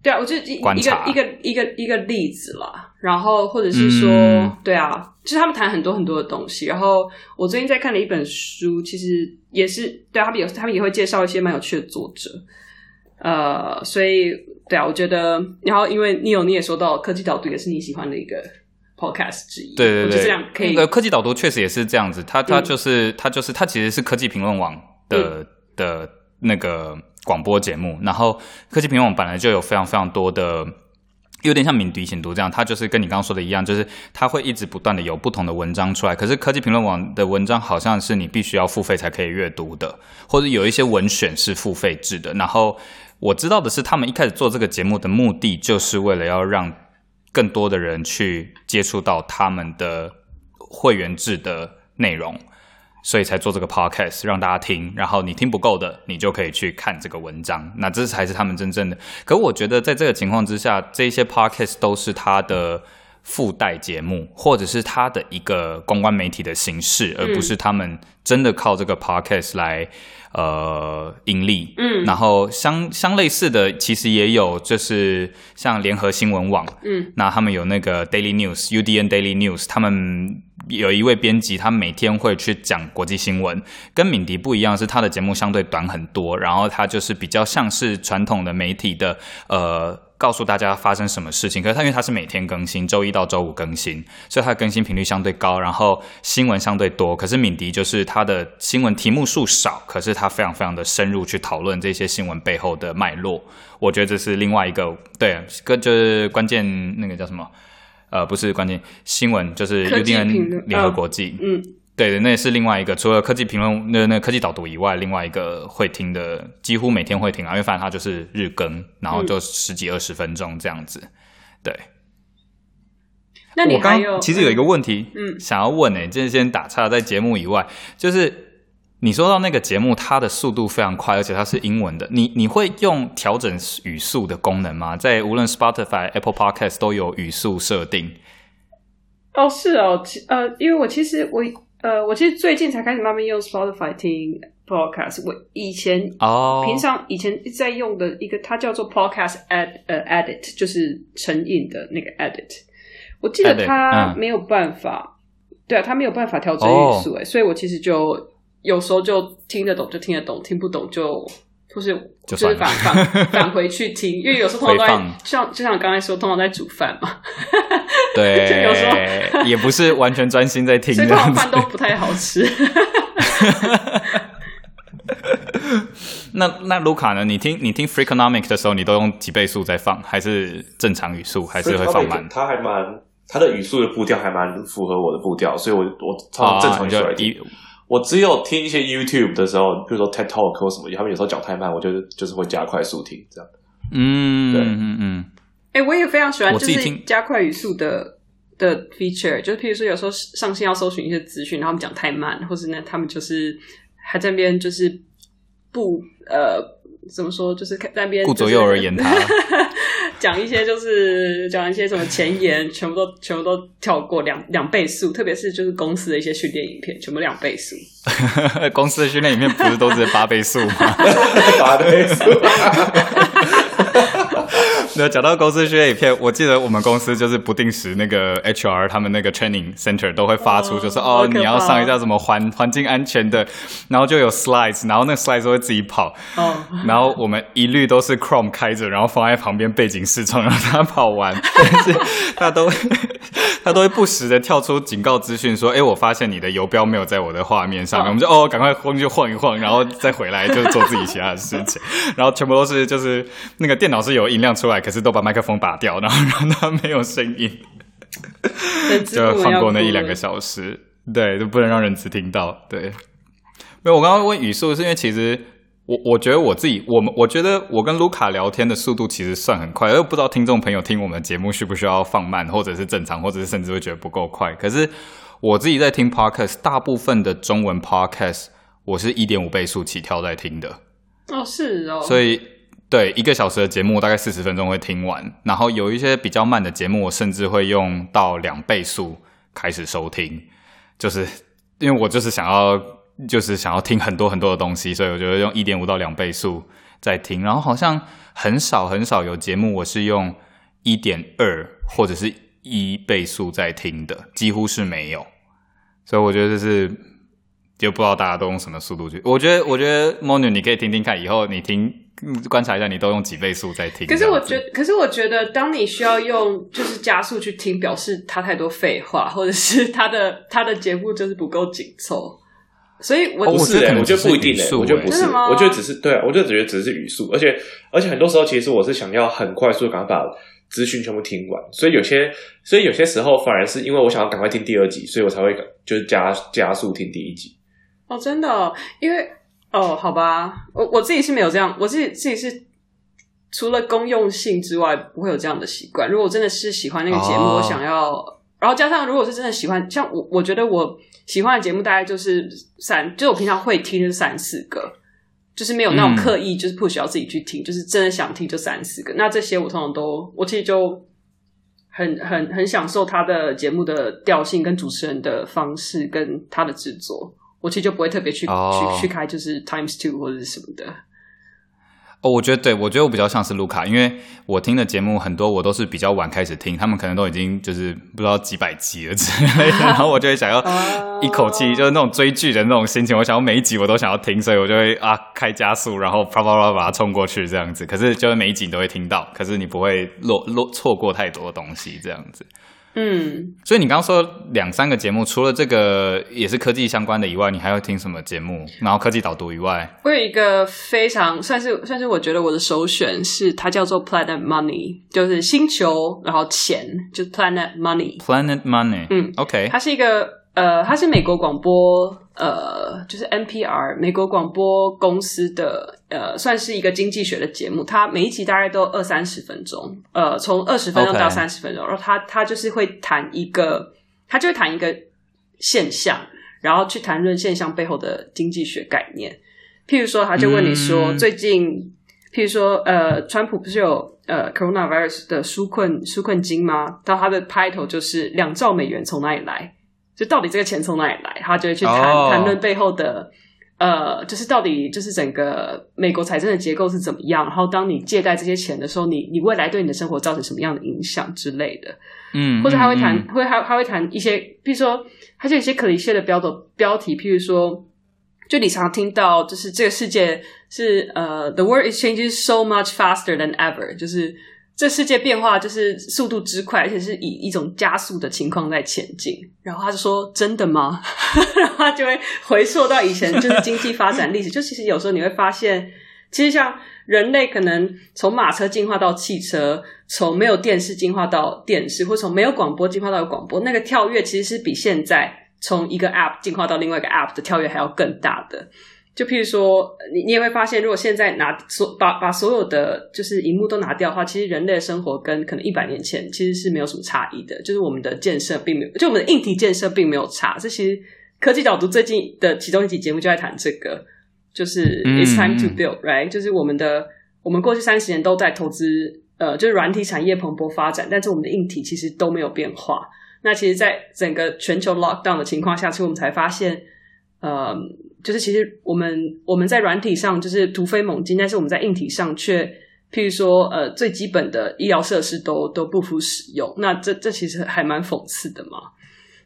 对啊，我就一一个一个一个一个例子啦，然后或者是说，嗯对啊，就是他们谈很多很多的东西。然后我最近在看的一本书，其实也是对啊他们有他们也会介绍一些蛮有趣的作者。呃，所以对啊，我觉得，然后因为你有你也说到科技导读也是你喜欢的一个 podcast 之一，对对对，这样可以那个科技导读确实也是这样子，它它嗯就是、它就是它其实是科技评论网的、的那个广播节目，然后科技评论网本来就有非常非常多的。有点像敏迪醒读这样，它就是跟你刚刚说的一样，就是它会一直不断的有不同的文章出来。可是科技评论网的文章好像是你必须要付费才可以阅读的，或者有一些文选是付费制的。然后我知道的是，他们一开始做这个节目的目的，就是为了要让更多的人去接触到他们的会员制的内容，所以才做这个 podcast 让大家听。然后你听不够的，你就可以去看这个文章。那这才是他们真正的。可我觉得在这个情况之下，这些 podcast 都是他的附带节目，或者是它的一个公关媒体的形式，而不是他们真的靠这个 podcast 来呃盈利。嗯然后相相类似的，其实也有，就是像联合新闻网，嗯，那他们有那个 Daily News UDN Daily News，他们有一位编辑，他每天会去讲国际新闻，跟敏迪不一样，是他的节目相对短很多，然后他就是比较像是传统的媒体的呃。告诉大家发生什么事情，可是它因为它是每天更新，周一到周五更新，所以它的更新频率相对高，然后新闻相对多。可是敏迪就是它的新闻题目数少，可是它非常非常的深入去讨论这些新闻背后的脉络。我觉得这是另外一个对，跟就是关键那个叫什么？呃，不是关键新闻，就是科技 UDN 联合哦国际。嗯，对的，那也是另外一个，除了科技评论那那科技导读以外，另外一个会听的，几乎每天会听啊，因为反正它就是日更，然后就十几二十分钟这样子。对，那你我刚还有其实有一个问题，嗯想要问诶、就是先打岔，在节目以外，就是你说到那个节目，它的速度非常快，而且它是英文的，你你会用调整语速的功能吗？在无论 Spotify、Apple Podcast 都有语速设定。哦，是哦，其呃，因为我其实我呃，我其实最近才开始慢慢用 Spotify 听 podcast。我以前哦，平常以前在用的一个，它叫做 podcast add 呃 edit，就是成瘾的那个 edit。我记得它没有办法，对啊，它没有办法调整哦语速，哎、所以我其实就有时候就听得懂就听得懂，听不懂就。或是就是返返 返回去听，因为有时候通常都在像就像刚才说，通常在煮饭嘛，对，就有时候也不是完全专心在听所以这样子通常饭。都不太好吃。那那卢卡呢？你听你听 Freakonomic 的时候，你都用几倍速在放，还是正常语速，还是会放慢？它还蛮它的语速的步调还蛮符合我的步调，所以我我通常正常语速来听。我只有听一些 YouTube 的时候，比如说 TED Talk 或什么，他们有时候讲太慢，我就是就是会加快速听这样。嗯对。嗯嗯。哎、我也非常喜欢，就是加快语速的的 feature，就是譬如说有时候上线要搜寻一些资讯，然后他们讲太慢，或是呢他们就是还在那边就是不呃怎么说，就是在那边顾左右而言他 讲一些就是讲一些什么前言，全部都全部都跳过两两倍速，特别是就是公司的一些训练影片，全部两倍速。嗯，公司的训练影片不是都是八倍速吗？八倍速，那讲到公司训练影片，我记得我们公司就是不定时那个 HR 他们那个 training center 都会发出，就是哦你要上一下什么环环境安全的，然后就有 slides，然后那 slides 都会自己跑，哦，然后我们一律都是 Chrome 开着，然后放在旁边背景视窗让它跑完，但是 它都会它都会不时的跳出警告资讯说，哎，我发现你的游标没有在我的画面上面，哦。我们就哦赶快晃就晃一晃，然后再回来就做自己其他的事情，然后全部都是就是那个电脑是有音量出来，可是都把麦克风拔掉，然后让它没有声音，就要放过那一两个小时，对，就不能让人只听到。对，没有，我刚刚问语速是因为其实我我觉得我自己，我们我觉得我跟卢卡聊天的速度其实算很快，而不知道听众朋友听我们的节目需不需要放慢，或者是正常，或者是甚至会觉得不够快。可是我自己在听 podcast，大部分的中文 podcast 我是一点五倍速起跳在听的。哦，是哦，所以对一个小时的节目大概四十分钟会听完，然后有一些比较慢的节目，我甚至会用到两倍速开始收听，就是因为我就是想要就是想要听很多很多的东西，所以我觉得用一点五到两倍速在听，然后好像很少很少有节目我是用一点二或者是一倍速在听的，几乎是没有，所以我觉得这是。就不知道大家都用什么速度去。我觉得，我觉得 Monu 你可以听听看，以后你听观察一下，你都用几倍速在听。可是我觉得，可是我觉得，当你需要用就是加速去听，表示他太多废话，或者是他的他的节目就是不够紧凑。所以我，哦不是欸我觉觉得不一定诶、欸我觉得不是，吗我觉得只是对啊，我就只觉得只是语速，而且而且很多时候其实我是想要很快速的赶快把资讯全部听完，所以有些所以有些时候反而是因为我想要赶快听第二集，所以我才会就是加加速听第一集。哦，真的哦、因为哦，好吧，我我自己是没有这样，我自己自己是除了公用性之外，不会有这样的习惯。如果我真的是喜欢那个节目，哦我想要，然后加上如果是真的喜欢，像我，我觉得我喜欢的节目大概就是三，就我平常会听就是三四个。就是没有那种嗯刻意，就是不需要自己去听，就是真的想听就三四个。那这些我通常都，我其实就很很很享受他的节目的调性跟主持人的方式跟他的制作，我其实就不会特别去、哦去去开就是 Times Two 或者是什么的。哦，我觉得对，我觉得我比较像是卢卡，因为我听的节目很多，我都是比较晚开始听，他们可能都已经就是不知道几百集了之类的，然后我就会想要哦一口气，就是那种追剧的那种心情，我想要每一集我都想要听，所以我就会啊开加速，然后啪啪啪把它冲过去这样子。可是就是每一集你都会听到，可是你不会落落错过太多东西这样子。嗯，所以你刚刚说两三个节目，除了这个也是科技相关的以外，你还要听什么节目？然后科技导读以外，我有一个非常算是算是我觉得我的首选是它叫做 Planet Money，就是星球然后钱，就是 Planet Money。Planet Money，嗯，OK，它是一个呃，它是美国广播呃，就是 NPR 美国广播公司的呃，算是一个经济学的节目。它每一集大概都二三十分钟，呃，从二十分钟到三十分钟。然后它它就是会谈一个，它就会谈一个现象，然后去谈论现象背后的经济学概念。譬如说，他就问你说，嗯最近，譬如说，呃，川普不是有呃 coronavirus 的纾困纾困金吗？到他的 title 就是两兆美元从哪里来？就到底这个钱从哪里来？他就会去谈、哦谈论背后的。呃，就是到底就是整个美国财政的结构是怎么样？然后当你借贷这些钱的时候，你你未来对你的生活造成什么样的影响之类的？嗯，或者他会谈，嗯会他他会谈一些，比如说，他就有一些可离些的标的标题，譬如说，就你常听到，就是这个世界是呃，the world is changing so much faster than ever，就是这世界变化就是速度之快，而且是以一种加速的情况在前进。然后他就说：“真的吗？” 然后他就会回溯到以前就是经济发展历史，就其实有时候你会发现。其实像人类可能从马车进化到汽车，从没有电视进化到电视，或从没有广播进化到有广播，那个跳跃其实是比现在从一个 App 进化到另外一个 App 的跳跃还要更大的。就譬如说，你你也会发现，如果现在拿所把把所有的就是荧幕都拿掉的话，其实人类的生活跟可能一百年前其实是没有什么差异的。就是我们的建设并没有，就我们的硬体建设并没有差。这其实科技导读最近的其中一集节目就在谈这个。就是嗯 it's time to 嗯 build，right？、就是我们的我们过去三十年都在投资，呃，就是软体产业蓬勃发展，但是我们的硬体其实都没有变化。那其实，在整个全球 lockdown 的情况下，其实我们才发现，呃，就是其实我们我们在软体上就是突飞猛进，但是我们在硬体上却，譬如说，呃，最基本的医疗设施都都不敷使用。那这这其实还蛮讽刺的嘛。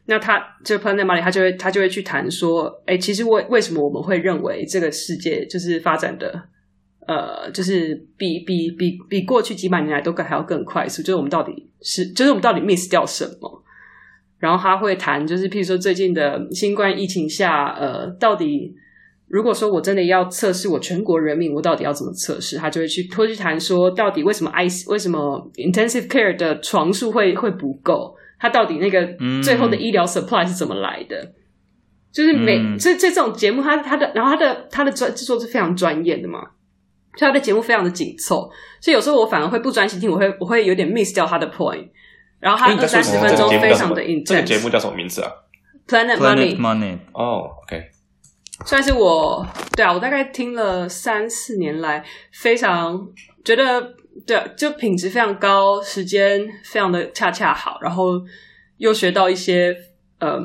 那他就 Planet Money，他就会他就会去谈说，哎，其实为为什么我们会认为这个世界就是发展的，呃，就是比比比比过去几百年来都更还要更快速，就是我们到底是，就是我们到底 miss 掉什么？然后他会谈，就是譬如说最近的新冠疫情下，呃，到底如果说我真的要测试我全国人民，我到底要怎么测试？他就会去会去谈说，到底为什么 I 为什么 intensive care 的床数会会不够？他到底那个嗯最后的医疗 supply 是怎么来的？就是每嗯这这这种节目，他他的然后他的他的专制作是非常专业的嘛，所以它的节目非常的紧凑，所以有时候我反而会不专心听，我会我会有点 miss 掉他的 point。然后它二三十分钟非常的叫什么？这个。节目叫什么名字啊？Planet Planet Money Money，哦，OK，算是我对啊，我大概听了三四年来，非常觉得对啊，就品质非常高，时间非常的恰恰好，然后又学到一些嗯，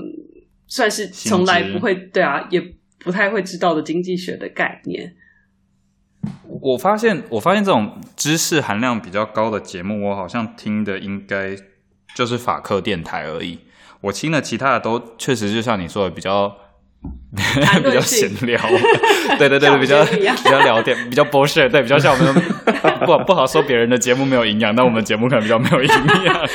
算是从来不会对啊，也不太会知道的经济学的概念。我发现，我发现这种知识含量比较高的节目，我好像听的应该就是法克电台而已。我听了其他的都确实就像你说的比较 比较闲聊，对对对比较比较聊天，比较 bullshit，对，比较像我们不不好说别人的节目没有营养，但我们节目可能比较没有营养。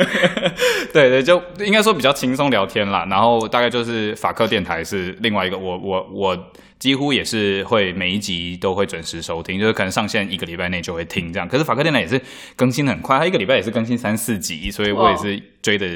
对对，就应该说比较轻松聊天啦。然后大概就是法克电台是另外一个，我我我几乎也是会每一集都会准时收听，就是可能上线一个礼拜内就会听这样。可是法克电台也是更新的很快，它一个礼拜也是更新三四集，所以我也是追的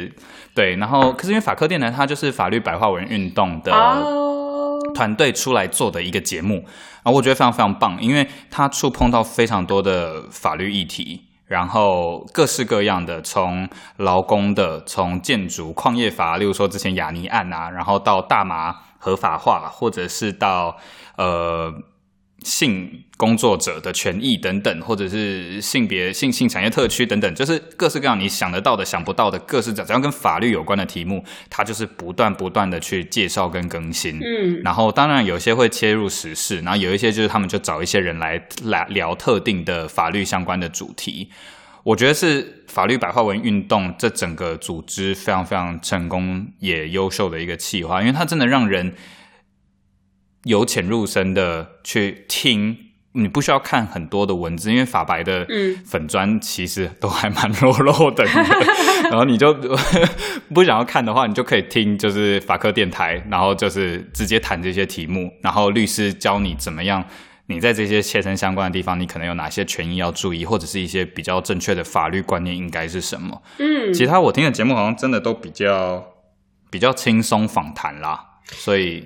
对。然后可是因为法克电台它就是法律白话文运动的。哦，团队出来做的一个节目，然后我觉得非常非常棒，因为它触碰到非常多的法律议题，然后各式各样的，从劳工的，从建筑、矿业法，例如说之前雅尼案啊，然后到大麻合法化，或者是到呃性工作者的权益等等，或者是性别性性产业特区等等，就是各式各样你想得到的、想不到的各式只要跟法律有关的题目，它就是不断不断的去介绍跟更新。嗯然后当然有些会切入时事，然后有一些就是他们就找一些人来来聊特定的法律相关的主题。我觉得是法律白话文运动这整个组织非常非常成功也优秀的一个企划，因为它真的让人由浅入深的去听。你不需要看很多的文字，因为法白的嗯粉砖其实都还蛮肉肉的，然后你就不想要看的话，你就可以听就是法科电台，然后就是直接谈这些题目，然后律师教你怎么样，你在这些切身相关的地方，你可能有哪些权益要注意，或者是一些比较正确的法律观念应该是什么。嗯，其他我听的节目好像真的都比较比较轻松访谈啦，所以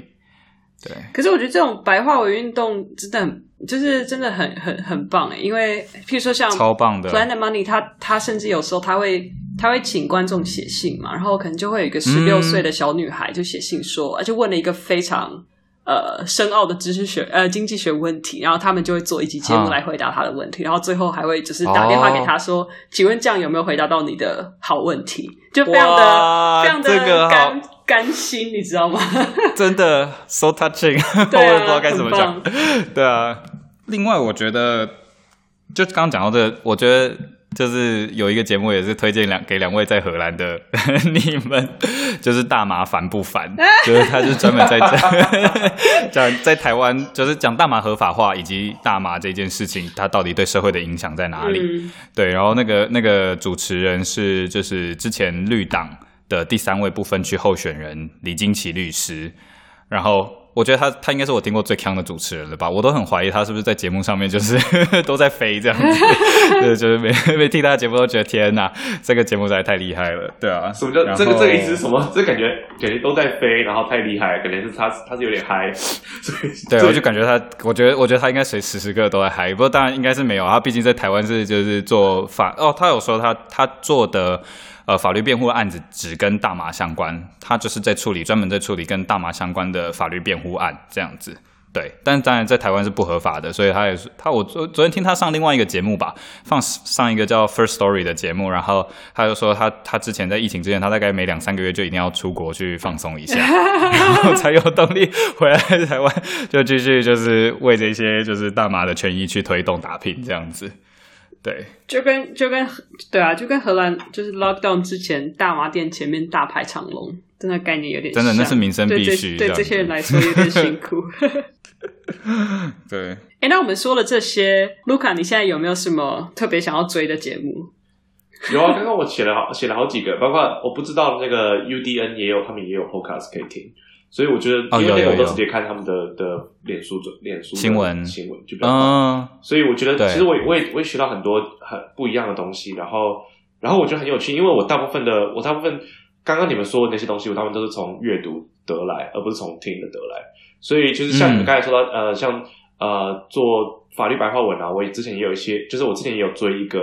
对，可是我觉得这种白话文运动真的很，就是真的很很很棒哎，因为譬如说像超棒的。Planet Money，他他甚至有时候他会他会请观众写信嘛，然后可能就会有一个十六嗯。岁的小女孩就写信说，而且问了一个非常呃深奥的知识学呃经济学问题，然后他们就会做一集节目啊来回答他的问题，然后最后还会就是打电话给他说，请问这样有没有回答到你的好问题？就非常的非常的这个好甘甘心，你知道吗？真的 so touching，、我也不知道该怎么讲。对啊，另外我觉得，就刚刚讲到这个，我觉得就是有一个节目也是推荐两给两位在荷兰的 你们，就是大麻烦不烦？就是他是专门在讲 讲在台湾，就是讲大麻合法化以及大麻这件事情，它到底对社会的影响在哪里？嗯对，然后那个那个主持人是就是之前绿党的第三位不分区候选人李金奇律师，然后我觉得他他应该是我听过最强的主持人了吧，我都很怀疑他是不是在节目上面就是 都在飞这样子，对，就是每每听他的节目都觉得天哪，这个节目实在太厉害了，对啊，什么叫然这个后这个意思是什么？这感觉感觉都在飞，然后太厉害，感觉是他他是有点嗨，所以对，我就感觉他，我觉得，我觉得他应该随时时刻都在嗨，不过当然应该是没有，他毕竟在台湾是就是做法哦，他有说他他做的呃法律辩护案子只跟大麻相关，他就是在处理专门在处理跟大麻相关的法律辩护案这样子。对，但当然在台湾是不合法的，所以他也是他我昨昨天听他上另外一个节目吧，放上一个叫 First Story 的节目，然后他就说他他之前在疫情之前，他大概每两三个月就一定要出国去放松一下，然后才有动力回来台湾，就继续就是为这些就是大麻的权益去推动打拼这样子。对，就跟就跟对啊，就跟荷兰就是 lockdown 之前大麻店前面大排长龙，真的概念有点真的那是民生必须这对这些人子来说有点辛苦。对，哎、那我们说了这些，卢卡，你现在有没有什么特别想要追的节目？有啊，刚刚我写了好写了好几个，包括我不知道那个 UDN 也有，他们也有 podcast 可以听，所以我觉得哦因为那个我都直接看他们的的脸书准脸书新闻新闻就比较。嗯，所以我觉得，其实我也我也我也学到很多很不一样的东西，然后然后我觉得很有趣，因为我大部分的我大部分刚刚你们说的那些东西，我大部分都是从阅读得来，而不是从听的得来。所以就是像你们嗯刚才说到，呃，像呃做法律白话文啊，我也之前也有一些，就是我之前也有追一个。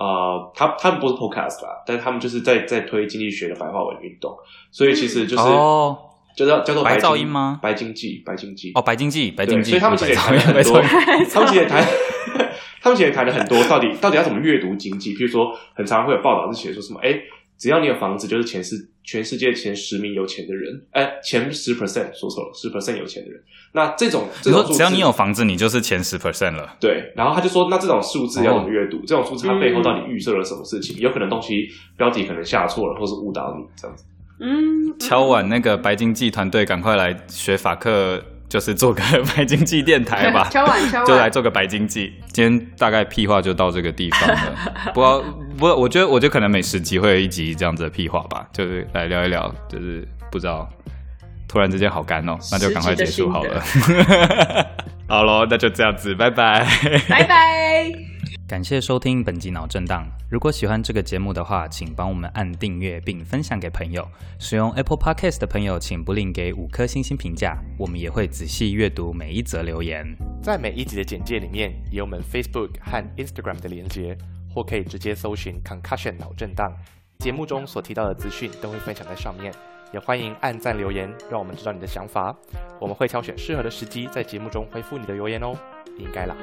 呃，他他们不是 podcast 啦，但是他们就是在在推经济学的白话文运动，所以其实就是、哦叫做叫做白噪音吗白经济，白经济哦，白经济，白经，济，所以他们其实也谈了很多，他们其实也谈，他们其实也谈了很多，到底到底要怎么阅读经济？譬如说，很常会有报道是写说什么，哎，只要你有房子，就是全世全世界前十名有钱的人，哎，前十 percent 说错了，十 percent 有钱的人。那这种只要你有房子，你就是前十 percent 了。对，然后他就说，那这种数字要哦怎么阅读？这种数字它背后到底预设了什么事情？有可能东西标题可能下错了，或是误导你这样子。嗯，敲碗那个白经济团队，赶快来学法课，就是做个白经济电台吧。敲碗敲碗就来做个白经济。今天大概屁话就到这个地方了。不过，不过，我觉得，我觉得可能每十集会有一集这样子的屁话吧，就是来聊一聊，就是不知道，突然之间好干哦，那就赶快结束好了。好咯，那就这样子，拜拜。拜拜。感谢收听本集脑震荡。如果喜欢这个节目的话，请帮我们按订阅并分享给朋友。使用 Apple Podcast 的朋友，请不吝给五颗星星评价，我们也会仔细阅读每一则留言。在每一集的简介里面有我们 Facebook 和 Instagram 的连接，或可以直接搜寻 Concussion 脑震荡。节目中所提到的资讯都会分享在上面。也欢迎按赞留言，让我们知道你的想法。我们会挑选适合的时机在节目中回复你的留言哦，应该啦。